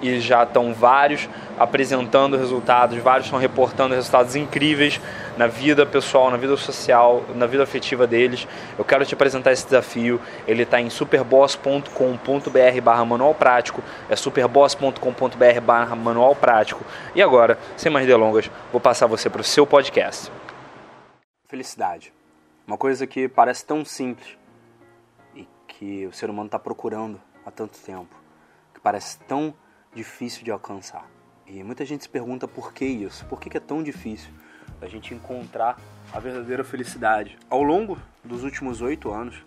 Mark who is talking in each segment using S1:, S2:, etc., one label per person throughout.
S1: e já estão vários apresentando resultados, vários estão reportando resultados incríveis na vida pessoal, na vida social, na vida afetiva deles. Eu quero te apresentar esse desafio. Ele está em superboss.com.br barra manual prático. É superboss.com.br barra manual prático. E agora, sem mais delongas, vou passar você para o seu podcast. Felicidade. Uma coisa que parece tão simples e que o ser humano está procurando há tanto tempo. Que parece tão difícil de alcançar. E muita gente se pergunta por que isso, por que é tão difícil a gente encontrar a verdadeira felicidade. Ao longo dos últimos oito anos,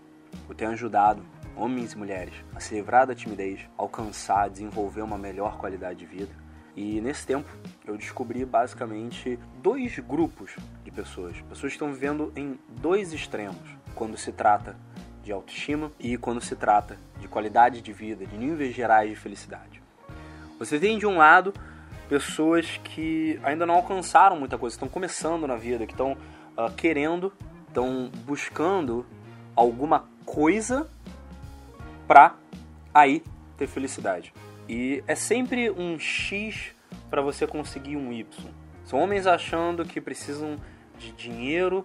S1: eu tenho ajudado homens e mulheres a se livrar da timidez, alcançar, desenvolver uma melhor qualidade de vida. E nesse tempo eu descobri basicamente dois grupos de pessoas. Pessoas que estão vivendo em dois extremos quando se trata de autoestima e quando se trata de qualidade de vida, de níveis gerais de felicidade. Você tem de um lado pessoas que ainda não alcançaram muita coisa, estão começando na vida, que estão uh, querendo, estão buscando alguma coisa para aí ter felicidade. E é sempre um X para você conseguir um Y. São homens achando que precisam de dinheiro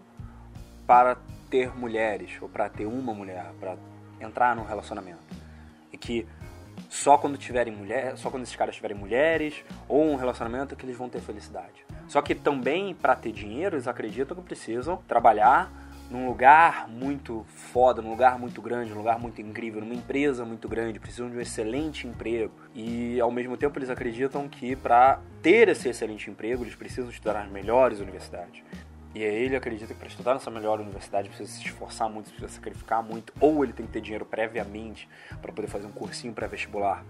S1: para ter mulheres ou para ter uma mulher, para entrar num relacionamento. E que só quando tiverem mulher, só quando esses caras tiverem mulheres ou um relacionamento que eles vão ter felicidade. Só que também para ter dinheiro, eles acreditam que precisam trabalhar num lugar muito foda, num lugar muito grande, num lugar muito incrível, numa empresa muito grande, precisam de um excelente emprego. E ao mesmo tempo eles acreditam que para ter esse excelente emprego, eles precisam estudar nas melhores universidades. E ele acredita que para estudar nessa melhor universidade precisa se esforçar muito, precisa sacrificar muito, ou ele tem que ter dinheiro previamente para poder fazer um cursinho pré-vestibular,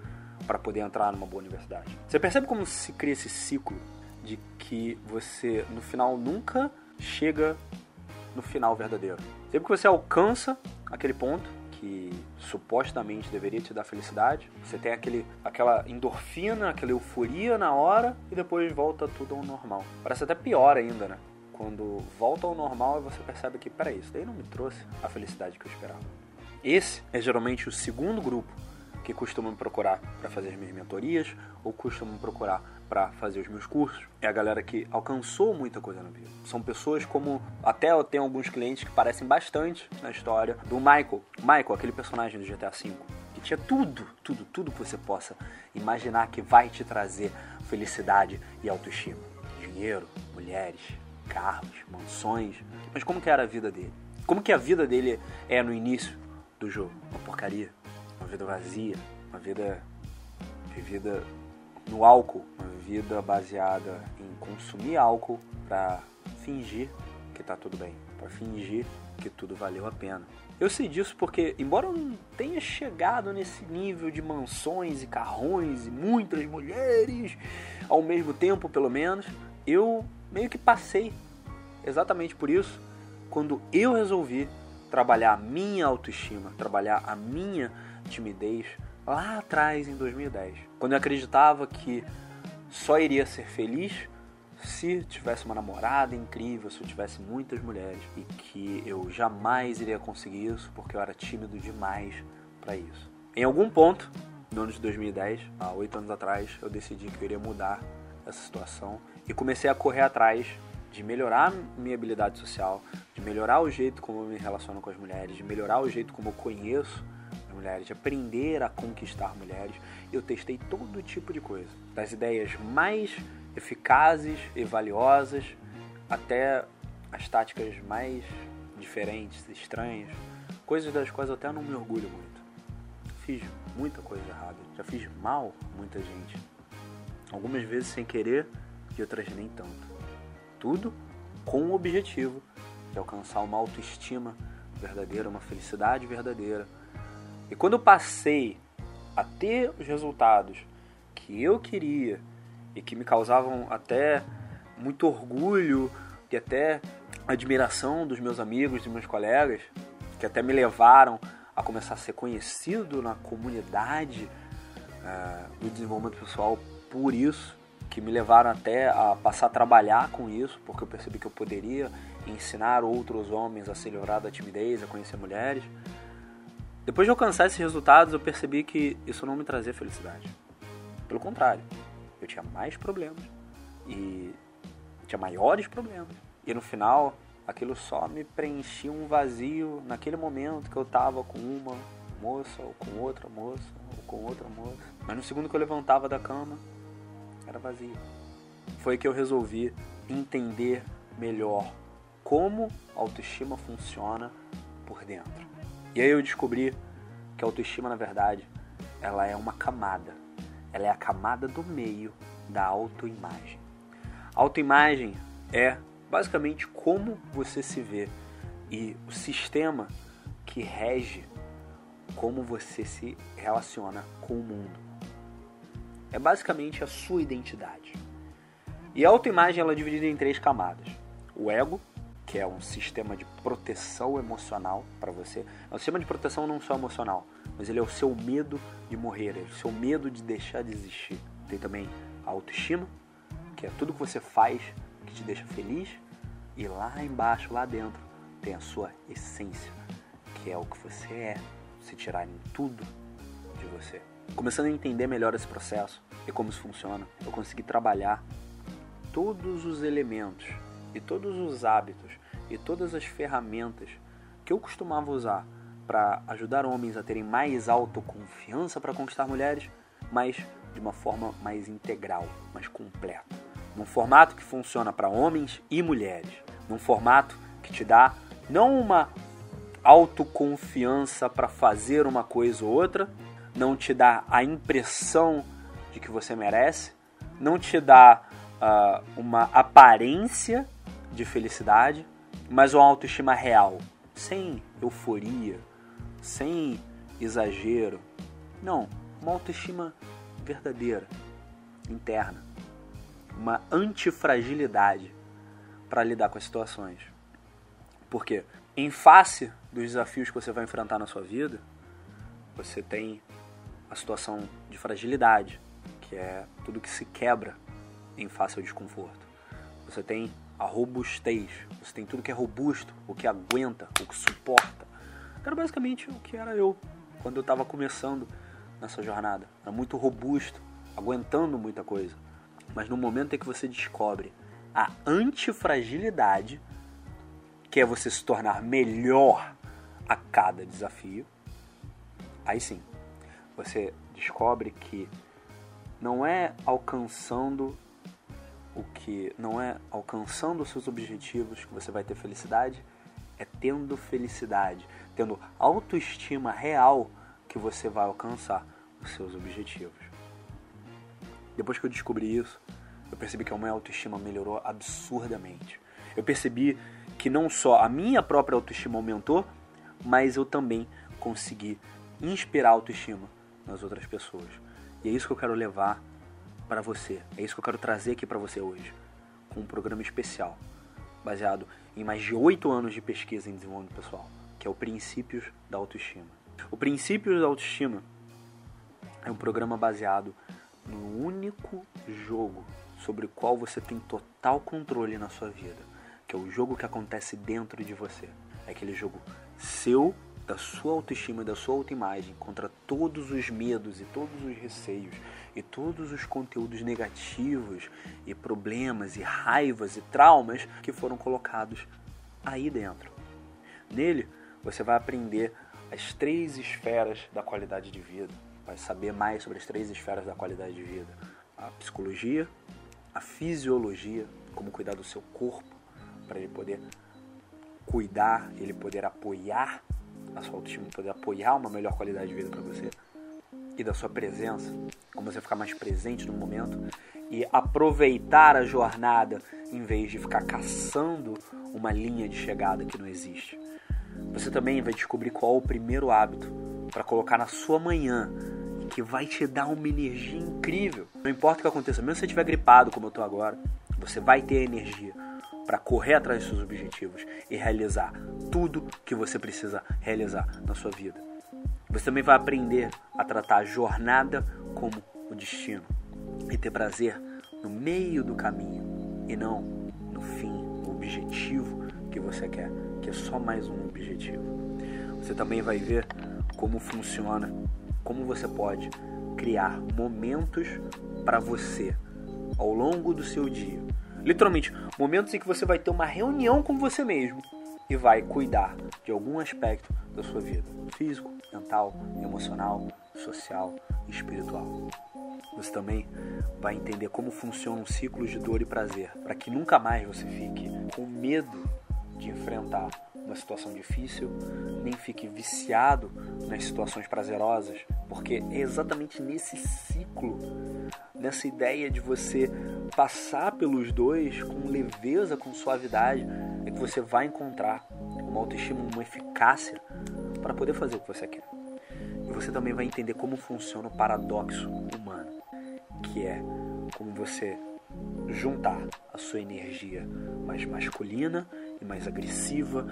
S1: para poder entrar numa boa universidade. Você percebe como se cria esse ciclo de que você no final nunca chega no final verdadeiro. Sempre que você alcança aquele ponto que supostamente deveria te dar felicidade, você tem aquele, aquela endorfina, aquela euforia na hora e depois volta tudo ao normal. Parece até pior ainda, né? Quando volta ao normal você percebe que, peraí, isso daí não me trouxe a felicidade que eu esperava. Esse é geralmente o segundo grupo que costuma me procurar para fazer as minhas mentorias ou costuma me procurar para fazer os meus cursos. É a galera que alcançou muita coisa na vida. São pessoas como até eu tenho alguns clientes que parecem bastante na história do Michael. Michael, aquele personagem do GTA V, que tinha tudo, tudo, tudo que você possa imaginar que vai te trazer felicidade e autoestima. Dinheiro, mulheres, carros, mansões. Mas como que era a vida dele? Como que a vida dele é no início do jogo? Uma porcaria, uma vida vazia, uma vida vivida no álcool, uma vida baseada em consumir álcool para fingir que tá tudo bem, para fingir que tudo valeu a pena. Eu sei disso porque, embora eu não tenha chegado nesse nível de mansões e carrões e muitas mulheres ao mesmo tempo, pelo menos, eu meio que passei exatamente por isso quando eu resolvi trabalhar a minha autoestima, trabalhar a minha timidez lá atrás em 2010, quando eu acreditava que só iria ser feliz se tivesse uma namorada incrível, se eu tivesse muitas mulheres e que eu jamais iria conseguir isso porque eu era tímido demais para isso. Em algum ponto, no ano de 2010, há oito anos atrás, eu decidi que eu iria mudar essa situação e comecei a correr atrás de melhorar minha habilidade social, de melhorar o jeito como eu me relaciono com as mulheres, de melhorar o jeito como eu conheço as mulheres, de aprender a conquistar mulheres. Eu testei todo tipo de coisa, das ideias mais eficazes e valiosas até as táticas mais diferentes, estranhas, coisas das quais eu até não me orgulho muito. Fiz muita coisa errada, já fiz mal muita gente. Algumas vezes sem querer e outras nem tanto. Tudo com o objetivo de alcançar uma autoestima verdadeira, uma felicidade verdadeira. E quando eu passei a ter os resultados que eu queria e que me causavam até muito orgulho e até admiração dos meus amigos, dos meus colegas, que até me levaram a começar a ser conhecido na comunidade uh, do desenvolvimento pessoal por isso, que me levaram até a passar a trabalhar com isso, porque eu percebi que eu poderia ensinar outros homens a se livrar da timidez, a conhecer mulheres. Depois de alcançar esses resultados, eu percebi que isso não me trazia felicidade. Pelo contrário, eu tinha mais problemas e tinha maiores problemas. E no final, aquilo só me preenchia um vazio naquele momento que eu tava com uma moça, ou com outra moça, ou com outra moça. Mas no segundo que eu levantava da cama, era vazio. Foi que eu resolvi entender melhor como a autoestima funciona por dentro. E aí eu descobri que a autoestima, na verdade, ela é uma camada. Ela é a camada do meio da autoimagem. A autoimagem é basicamente como você se vê e o sistema que rege como você se relaciona com o mundo. É basicamente a sua identidade. E a autoimagem ela é dividida em três camadas: o ego, que é um sistema de proteção emocional para você. É um sistema de proteção não só emocional, mas ele é o seu medo de morrer, é o seu medo de deixar de existir. Tem também a autoestima, que é tudo que você faz que te deixa feliz, e lá embaixo, lá dentro, tem a sua essência, que é o que você é, se tirarem tudo de você. Começando a entender melhor esse processo e como isso funciona, eu consegui trabalhar todos os elementos e todos os hábitos e todas as ferramentas que eu costumava usar para ajudar homens a terem mais autoconfiança para conquistar mulheres, mas de uma forma mais integral, mais completa. Num formato que funciona para homens e mulheres. Num formato que te dá não uma autoconfiança para fazer uma coisa ou outra, não te dá a impressão de que você merece, não te dá uh, uma aparência de felicidade, mas uma autoestima real, sem euforia, sem exagero. Não, uma autoestima verdadeira, interna, uma antifragilidade para lidar com as situações. Porque em face dos desafios que você vai enfrentar na sua vida, você tem a situação de fragilidade, que é tudo que se quebra em face ao desconforto. Você tem a robustez, você tem tudo que é robusto, o que aguenta, o que suporta. Era basicamente o que era eu quando eu estava começando nessa jornada. Era muito robusto, aguentando muita coisa. Mas no momento em que você descobre a antifragilidade, que é você se tornar melhor a cada desafio, aí sim, você descobre que não é alcançando o que não é alcançando os seus objetivos que você vai ter felicidade, é tendo felicidade, tendo autoestima real que você vai alcançar os seus objetivos. Depois que eu descobri isso, eu percebi que a minha autoestima melhorou absurdamente. Eu percebi que não só a minha própria autoestima aumentou, mas eu também consegui inspirar autoestima nas outras pessoas. E é isso que eu quero levar para você. É isso que eu quero trazer aqui para você hoje, com um programa especial, baseado em mais de oito anos de pesquisa em desenvolvimento pessoal, que é o Princípios da Autoestima. O Princípios da Autoestima é um programa baseado no único jogo sobre o qual você tem total controle na sua vida, que é o jogo que acontece dentro de você. É aquele jogo seu, da sua autoestima e da sua autoimagem contra todos os medos e todos os receios e todos os conteúdos negativos e problemas e raivas e traumas que foram colocados aí dentro. Nele, você vai aprender as três esferas da qualidade de vida. Vai saber mais sobre as três esferas da qualidade de vida: a psicologia, a fisiologia, como cuidar do seu corpo, para ele poder cuidar, ele poder apoiar a sua autoestima, poder apoiar uma melhor qualidade de vida para você e da sua presença, como você ficar mais presente no momento e aproveitar a jornada em vez de ficar caçando uma linha de chegada que não existe. Você também vai descobrir qual o primeiro hábito para colocar na sua manhã que vai te dar uma energia incrível. Não importa o que aconteça, mesmo se você estiver gripado como eu estou agora, você vai ter energia para correr atrás dos seus objetivos e realizar tudo que você precisa realizar na sua vida. Você também vai aprender a tratar a jornada como o destino e ter prazer no meio do caminho e não no fim, no objetivo que você quer, que é só mais um objetivo. Você também vai ver como funciona, como você pode criar momentos para você ao longo do seu dia. Literalmente, momentos em que você vai ter uma reunião com você mesmo e vai cuidar de algum aspecto da sua vida, físico, mental, emocional, social e espiritual. Você também vai entender como funciona um ciclo de dor e prazer, para que nunca mais você fique com medo de enfrentar uma situação difícil, nem fique viciado nas situações prazerosas, porque é exatamente nesse ciclo, nessa ideia de você passar pelos dois com leveza, com suavidade, é que você vai encontrar uma autoestima, uma eficácia para poder fazer o que você quer. E você também vai entender como funciona o paradoxo humano, que é como você juntar a sua energia mais masculina e mais agressiva